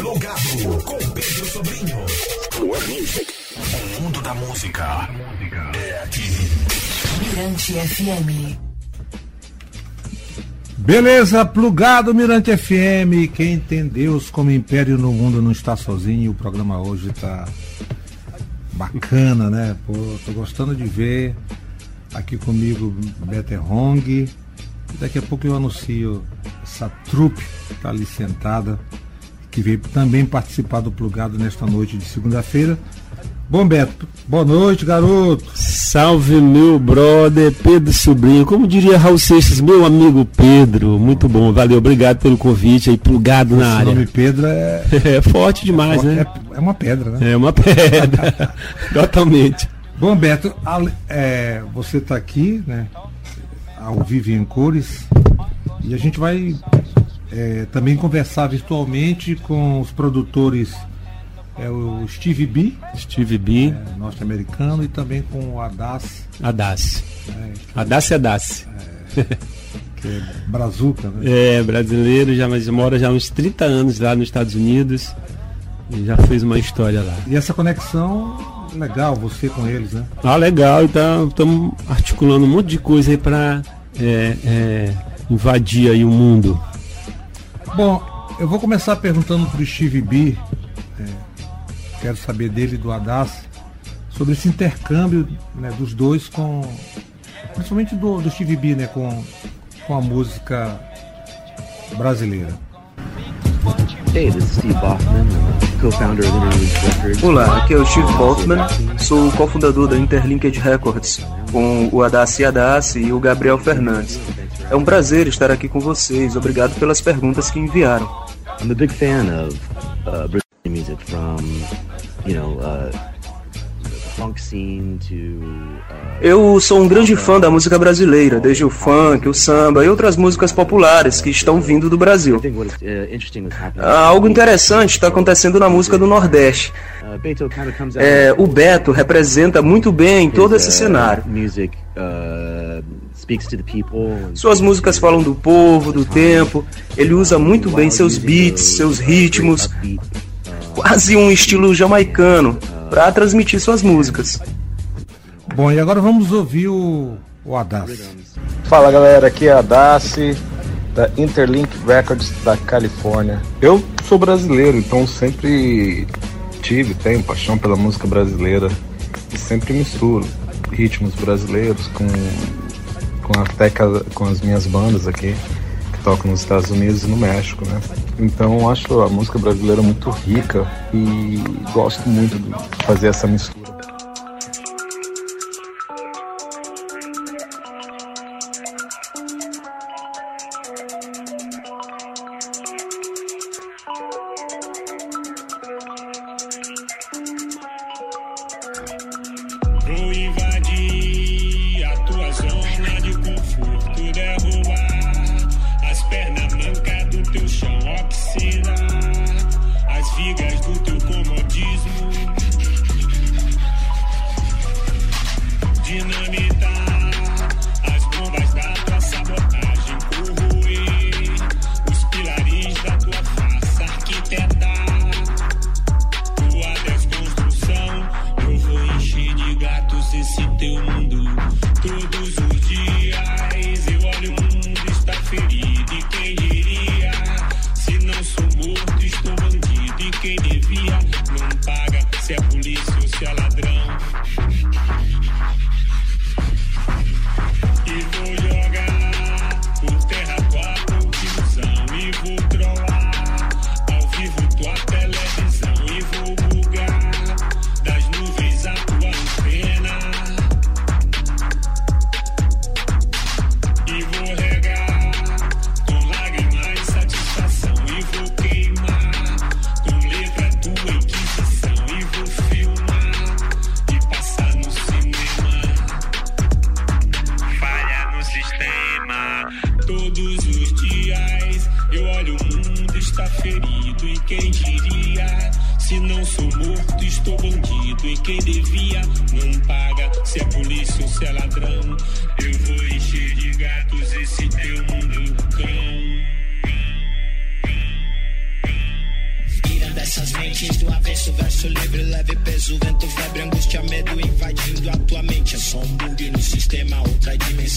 Plugado com Pedro Sobrinho. O mundo da música é aqui. Mirante FM. Beleza, plugado Mirante FM. Quem tem Deus como império no mundo não está sozinho. O programa hoje tá bacana, né? Pô, tô gostando de ver aqui comigo Beto Hong. Daqui a pouco eu anuncio essa trupe que tá ali sentada, que veio também participar do plugado nesta noite de segunda-feira. Bom, Beto, boa noite, garoto. Salve, meu brother Pedro Sobrinho. Como diria Raul Seixas, meu amigo Pedro. Muito bom, valeu, obrigado pelo convite aí, plugado na Esse área. nome Pedro é, É forte demais, né? é, é uma pedra, né? É uma pedra. Totalmente. Bom, Beto, é, você está aqui, né? Ao vivo em cores. E a gente vai é, também conversar virtualmente com os produtores, é, o Steve B, Steve B, é, norte-americano, e também com o Adas, Adace. né, Adace Adace. que é Brazuca, né? É, brasileiro, já mas mora já há uns 30 anos lá nos Estados Unidos. E já fez uma história lá. E essa conexão legal, você com eles, né? Ah, legal, então estamos articulando um monte de coisa aí pra é, é, invadir aí o mundo. Bom, eu vou começar perguntando para o Steve B, é, quero saber dele do Adas, sobre esse intercâmbio né, dos dois com. Principalmente do, do Steve B, né, com, com a música brasileira. Hey, this is Steve co-founder of Interlinked Records. Olá, aqui é o Steve Boltzmann, sou cofundador da Interlinked Records, com o Adassi Adassi e o Gabriel Fernandes. É um prazer estar aqui com vocês, obrigado pelas perguntas que enviaram. I'm a big fan of uh, Brazilian music, from you know uh, the funk scene to uh, Eu sou um grande fã da música brasileira, desde o funk, o samba e outras músicas populares que estão vindo do Brasil. uh. Ah, Algo interessante está acontecendo na música do Nordeste. Uh. É, o Beto representa muito bem todo esse cenário. Music speaks to the people. and Suas músicas falam do povo, do tempo. Ele usa muito bem seus beats, seus ritmos, quase um estilo jamaicano, para transmitir suas músicas. Bom, e agora vamos ouvir o, o Adas. Fala galera, aqui é a Daci da Interlink Records da Califórnia. Eu sou brasileiro, então sempre tive, tenho paixão pela música brasileira e sempre misturo ritmos brasileiros com, com até com as minhas bandas aqui que tocam nos Estados Unidos e no México, né? Então acho a música brasileira muito rica e gosto muito de fazer essa mistura.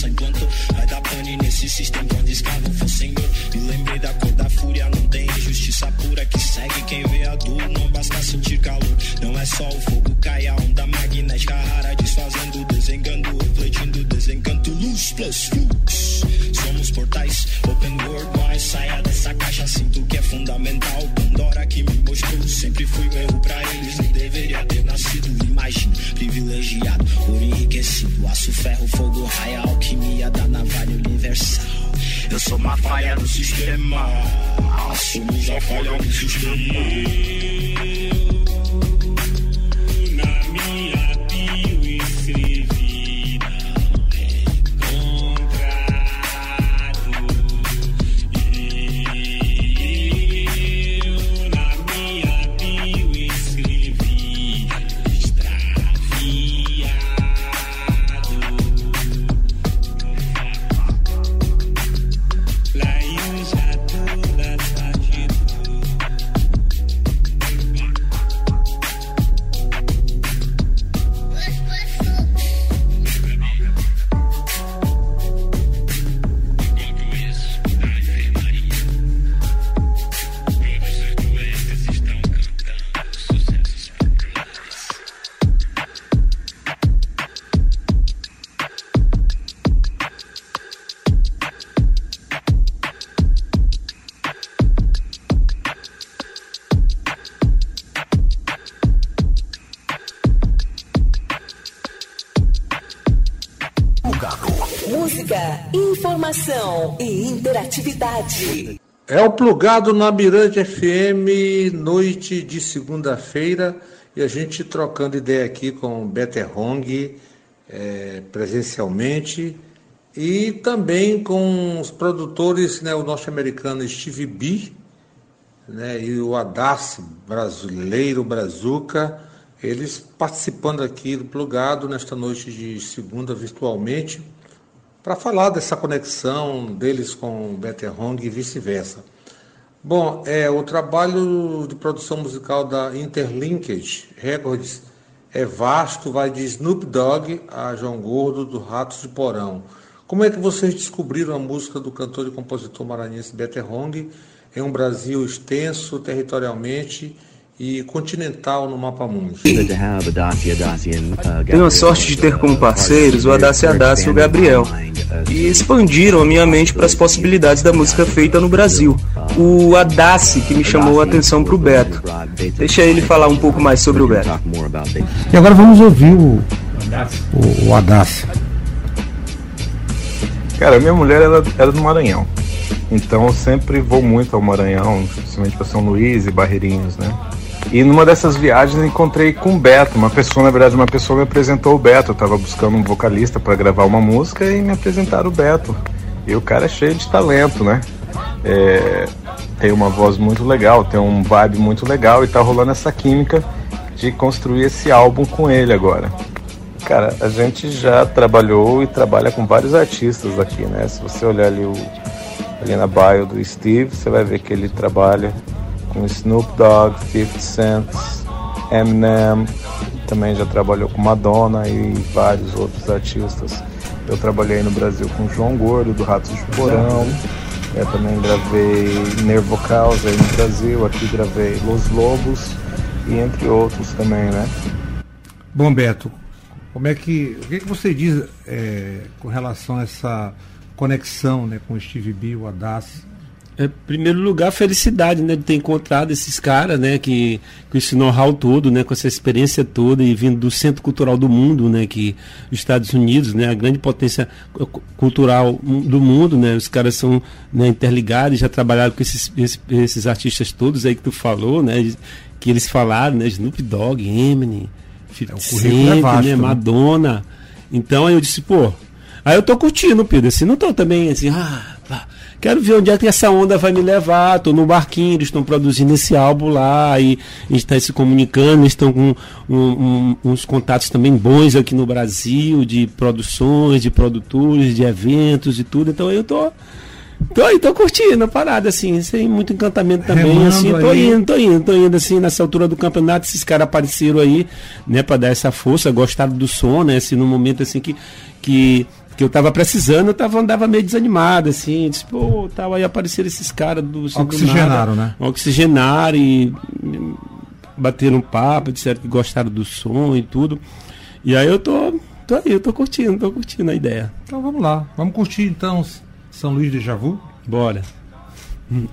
Enquanto vai dar pane nesse sistema, quando escravo for senhor. Informação e interatividade. É o plugado na Mirante FM, noite de segunda-feira, e a gente trocando ideia aqui com o Better Hong eh, presencialmente e também com os produtores, né, o norte-americano Steve B né, e o Adas brasileiro Brazuca, eles participando aqui do plugado nesta noite de segunda virtualmente para falar dessa conexão deles com Better Hong e vice-versa. Bom, é, o trabalho de produção musical da Interlinked Records é vasto, vai de Snoop Dogg a João Gordo do Ratos de Porão. Como é que vocês descobriram a música do cantor e compositor maranhense Better Hong em um Brasil extenso territorialmente e continental no mapa mundo? Tenho a sorte de ter como parceiros o Adassi Adassi e o Gabriel, e expandiram a minha mente para as possibilidades da música feita no Brasil. O Adassi que me chamou a atenção para o Beto. Deixa ele falar um pouco mais sobre o Beto. E agora vamos ouvir o, o, o Adas. Cara, minha mulher ela era do Maranhão. Então eu sempre vou muito ao Maranhão, principalmente para São Luís e Barreirinhos, né? E numa dessas viagens encontrei com o Beto, uma pessoa, na verdade, uma pessoa me apresentou o Beto. Eu tava buscando um vocalista para gravar uma música e me apresentaram o Beto. E o cara é cheio de talento, né? É, tem uma voz muito legal, tem um vibe muito legal e tá rolando essa química de construir esse álbum com ele agora. Cara, a gente já trabalhou e trabalha com vários artistas aqui, né? Se você olhar ali, o, ali na bio do Steve, você vai ver que ele trabalha com Snoop Dogg, 50 Cent, Eminem, também já trabalhou com Madonna e vários outros artistas. Eu trabalhei no Brasil com João Gordo, do Ratos de Porão. Eu também gravei Nervo Causa aí no Brasil, aqui gravei Los Lobos e entre outros também, né? Bom, Beto, como é que, o que, que você diz é, com relação a essa conexão né, com o Steve B, o Adas? É, em primeiro lugar, felicidade, né, de ter encontrado esses caras, né, que com esse know-how todo, né, com essa experiência toda e vindo do centro cultural do mundo, né, que os Estados Unidos, né, a grande potência cu- cultural do mundo, né, os caras são né, interligados, já trabalharam com esses, esses, esses artistas todos aí que tu falou, né, que eles falaram, né, Snoop Dogg, Eminem, 50 currículo é Cent, vasto, né, né? Madonna. Então aí eu disse, pô, aí eu tô curtindo, Pedro, assim, não tô também assim, ah, Quero ver onde é que essa onda vai me levar. Estou no barquinho, eles estão produzindo esse álbum lá e está se comunicando, estão com um, um, uns contatos também bons aqui no Brasil, de produções, de produtores, de eventos e tudo. Então eu tô. Tô, tô curtindo a parada, assim, sem muito encantamento também, Remando assim, tô indo, tô indo, tô indo, assim, nessa altura do campeonato, esses caras apareceram aí, né, para dar essa força, gostaram do som, né, assim, no momento, assim, que, que porque eu tava precisando, eu tava, andava meio desanimado, assim. Disse, pô, tal, aí apareceram esses caras do. Assim, oxigenaram, do nada, né? Oxigenaram e bateram um papo, disseram que gostaram do som e tudo. E aí eu tô. Tô aí, eu tô curtindo, tô curtindo a ideia. Então vamos lá. Vamos curtir então São Luís de Javu? Bora. Hum.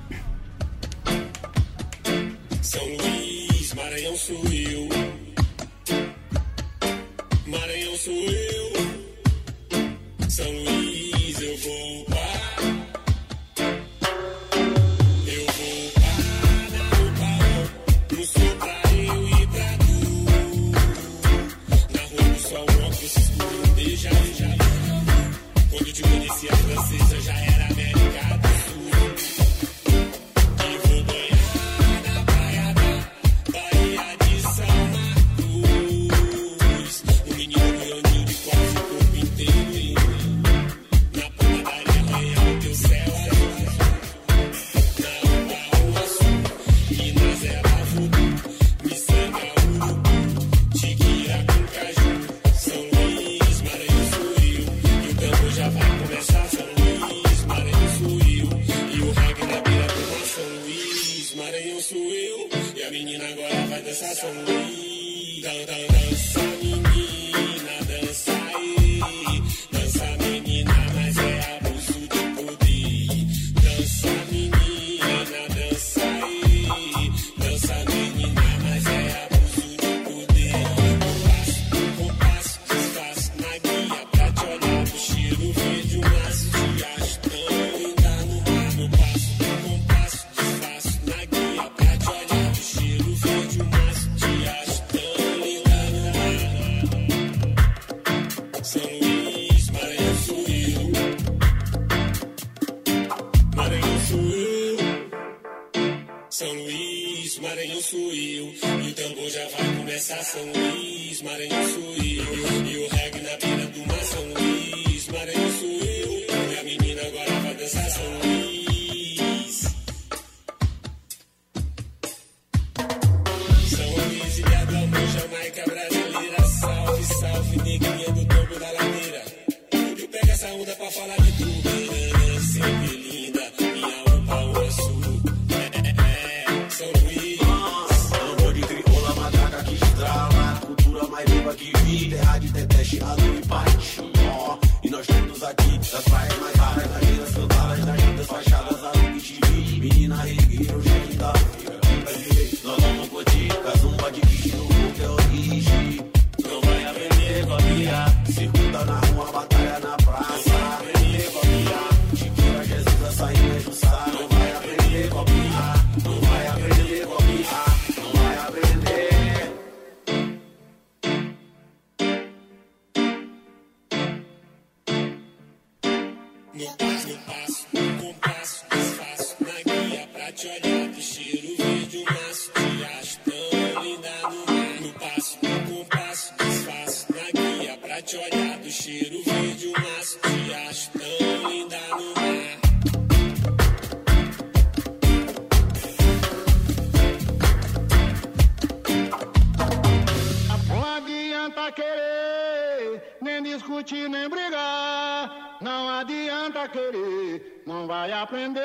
Não adianta querer, não vai aprender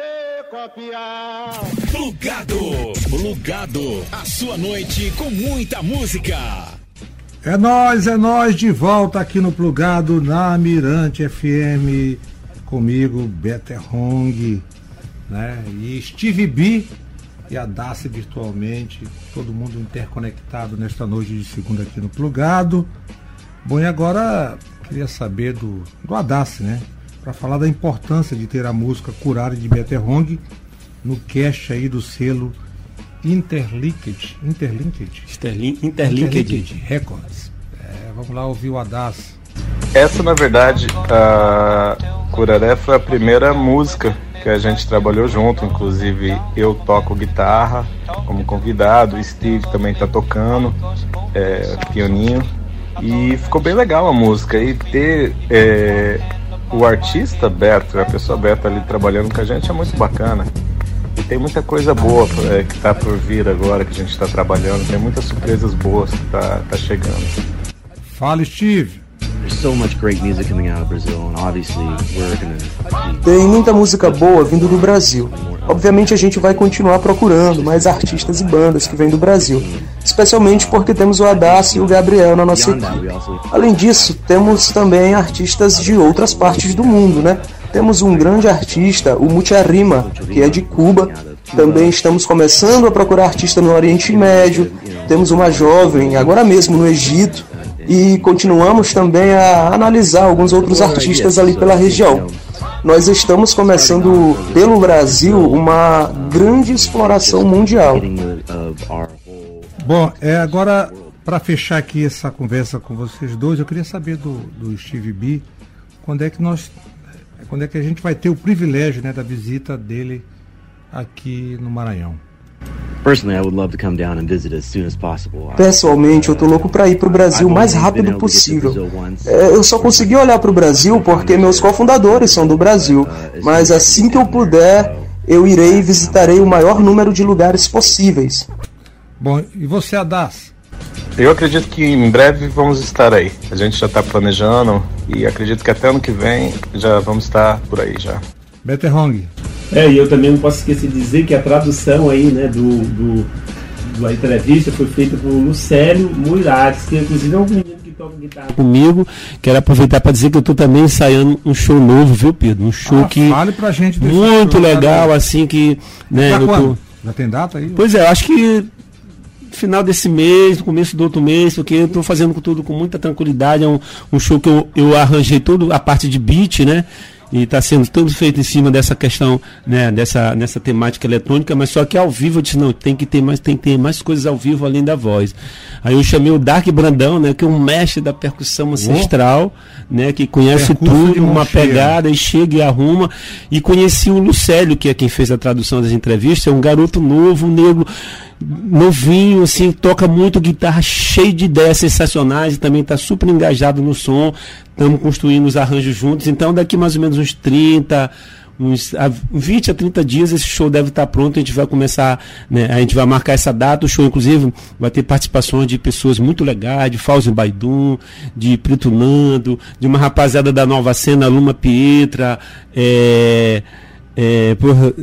copiar. Plugado, plugado, a sua noite com muita música. É nós, é nós de volta aqui no Plugado na Mirante FM. Comigo, Better Hong, né? E Steve B e a Dace virtualmente. Todo mundo interconectado nesta noite de segunda aqui no Plugado. Bom, e agora queria saber do, do Adassi, né? Para falar da importância de ter a música Curare de Metterhong no cast aí do selo Interlinked. Interlinked? Interlinked. Interlinked Records. É, vamos lá ouvir o Adassi. Essa, na verdade, a Curaré foi a primeira música que a gente trabalhou junto, inclusive eu toco guitarra como convidado, o Steve também está tocando, é. E ficou bem legal a música. E ter é, o artista Beto, a pessoa Beto ali trabalhando com a gente é muito bacana. E tem muita coisa boa é, que está por vir agora, que a gente está trabalhando. Tem muitas surpresas boas que tá, tá chegando. Fala, Steve! Tem muita música boa vindo do Brasil. Obviamente a gente vai continuar procurando mais artistas e bandas que vêm do Brasil, especialmente porque temos o Adácio e o Gabriel na nossa equipe. Além disso, temos também artistas de outras partes do mundo, né? Temos um grande artista, o Mucharima, que é de Cuba. Também estamos começando a procurar artista no Oriente Médio. Temos uma jovem, agora mesmo no Egito. E continuamos também a analisar alguns outros artistas ali pela região. Nós estamos começando pelo Brasil uma grande exploração mundial. Bom, é agora para fechar aqui essa conversa com vocês dois, eu queria saber do, do Steve B, quando é que nós, quando é que a gente vai ter o privilégio, né, da visita dele aqui no Maranhão. Personally, I would love to come down and visit as soon as possible. Pessoalmente, eu tô louco para ir pro Brasil o mais rápido possível. É, Eu só consegui olhar pro Brasil porque meus cofundadores são do Brasil, mas assim que eu puder, eu irei e visitarei o maior número de lugares possíveis. Bom, e você, Adas? Eu acredito que em breve vamos estar aí. A gente já está planejando e acredito que até ano que vem já vamos estar por aí já. Betterhong. É, e eu também não posso esquecer de dizer que a tradução aí, né, do, do, da entrevista foi feita por Lucélio Muirates, que inclusive é um menino que toca guitarra comigo. Quero aproveitar para dizer que eu tô também ensaiando um show novo, viu, Pedro? Um show Ah, que fale pra gente muito show, legal, cara. assim que, né, Pra eu tô-? Já tem data aí? Pois é, eu acho que final desse mês, começo do outro mês, porque eu estou fazendo tudo com muita tranquilidade. É um, um show que eu, eu arranjei toda a parte de beat, né? E está sendo tudo feito em cima dessa questão, né, dessa, nessa temática eletrônica, mas só que ao vivo eu disse, não, tem que ter mais, tem que ter mais coisas ao vivo além da voz. Aí eu chamei o Dark Brandão, né, que é um mestre da percussão ancestral, né, que conhece Percurso tudo, uma pegada e chega e arruma. E conheci o Lucélio, que é quem fez a tradução das entrevistas, é um garoto novo, um negro, novinho, assim, toca muito guitarra, cheio de ideias sensacionais e também está super engajado no som. Estamos construindo os arranjos juntos. Então, daqui mais ou menos uns 30. Uns a 20 a 30 dias esse show deve estar pronto, a gente vai começar, né, a gente vai marcar essa data, o show inclusive vai ter participações de pessoas muito legais, de Fauzi Baidum, de Preto Nando, de uma rapaziada da nova cena, Luma Pietra, é, é, porra,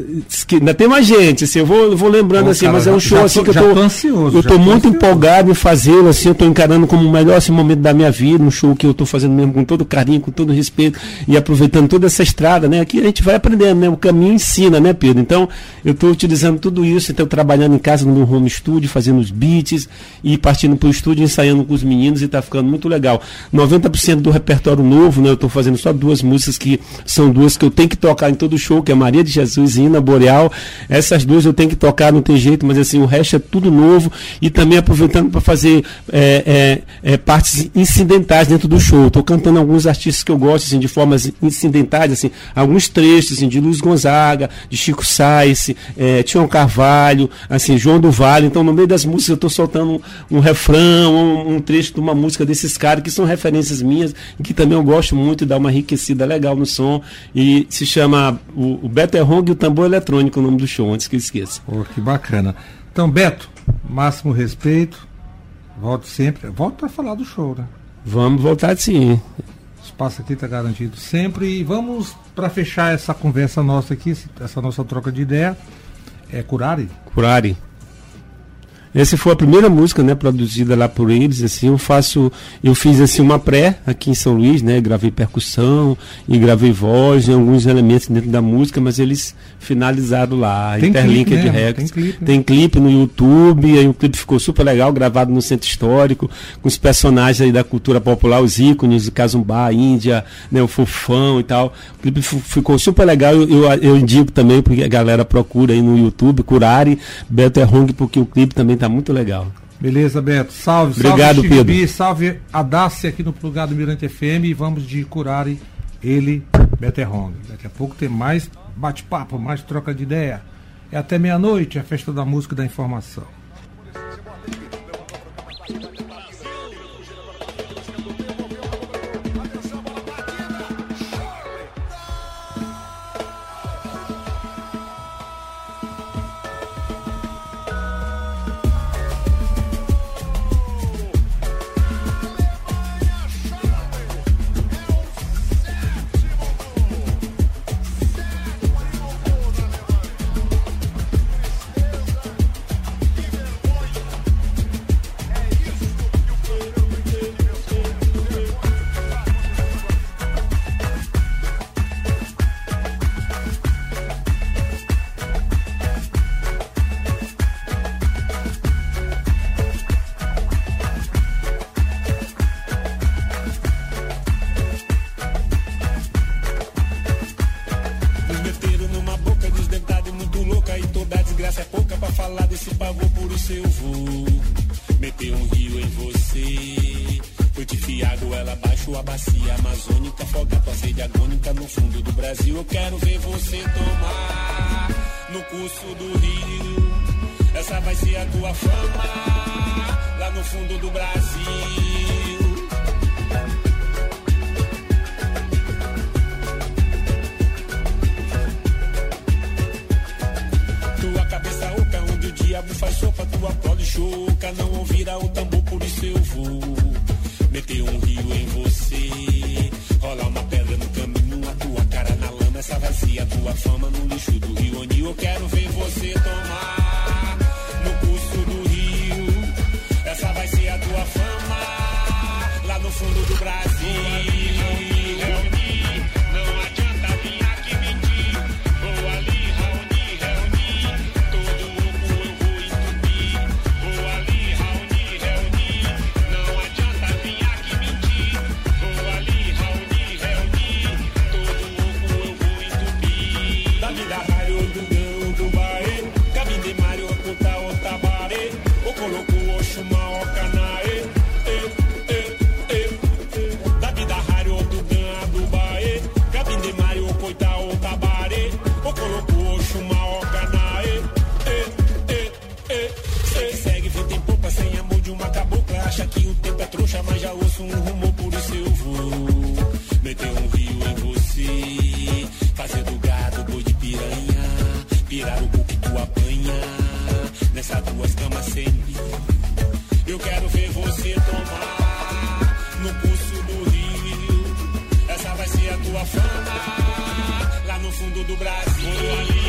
ainda tem mais gente, assim, eu vou, vou lembrando Pô, assim, cara, mas é um show já assim que eu já tô, tô ansioso, eu tô muito ansioso. empolgado em fazê-lo, assim, eu tô encarando como o melhor assim, momento da minha vida, um show que eu tô fazendo mesmo com todo carinho, com todo respeito e aproveitando toda essa estrada, né? Aqui a gente vai aprendendo, né? O caminho ensina, né, Pedro? Então, eu tô utilizando tudo isso, então trabalhando em casa no meu home studio, fazendo os beats e partindo pro estúdio, ensaiando com os meninos e tá ficando muito legal. 90% do repertório novo, né? Eu tô fazendo só duas músicas que são duas que eu tenho que tocar em todo show, que é Maria de Jesus e Ina Boreal. Essas duas eu tenho que tocar, não tem jeito, mas assim, o resto é tudo novo e também aproveitando para fazer é, é, é, partes incidentais dentro do show. Estou cantando alguns artistas que eu gosto, assim, de formas incidentais, assim, alguns trechos assim, de Luiz Gonzaga, de Chico Sainz, é, Tião Carvalho, assim, João do Vale. Então, no meio das músicas, eu estou soltando um, um refrão, um, um trecho de uma música desses caras que são referências minhas que também eu gosto muito e dá uma enriquecida legal no som. E se chama o, o Beto é Hong e o Tambor Eletrônico, o nome do show, antes que eu esqueça. Pô, que bacana. Então, Beto, máximo respeito. Volte sempre. Volto para falar do show, né? Vamos voltar sim. O espaço aqui está garantido sempre. E vamos, para fechar essa conversa nossa aqui, essa nossa troca de ideia, é Curari. Curari. Essa foi a primeira música, né, produzida lá por eles, assim, eu faço, eu fiz assim uma pré aqui em São Luís, né, gravei percussão e gravei voz e alguns elementos dentro da música, mas eles finalizaram lá, Tem Interlinked clipe mesmo, Records. tem clipe, né? Tem clipe no YouTube, aí o clipe ficou super legal, gravado no centro histórico, com os personagens aí da cultura popular, os ícones, o Cazumbá, Índia, né, o Fofão e tal. O clipe fi- ficou super legal, eu, eu, eu indico também, porque a galera procura aí no YouTube, Curari, Beto Hong, porque o clipe também tá muito legal. Beleza, Beto. Salve, Obrigado, salve, Pedro. B, salve a Dácia aqui no Plugado Mirante FM e vamos de Curari, ele, Beterrong. Daqui a pouco tem mais bate-papo, mais troca de ideia. É até meia-noite, a festa da música e da informação. Bacia amazônica, foga tua sede agônica no fundo do Brasil. Eu quero ver você tomar no curso do rio. Essa vai ser a tua fama lá no fundo do Brasil. Tua cabeça oca, onde o diabo faz sopa, tua prole choca. Não ouvirá o tambor, por isso eu vou meter um rio em você. Rolar uma pedra no caminho, a tua cara na lama. Essa vai ser a tua fama no lixo do rio, onde eu quero ver você tomar. No curso do rio, essa vai ser a tua fama. Lá no fundo do Brasil. Babylon. Fundo do Brasil.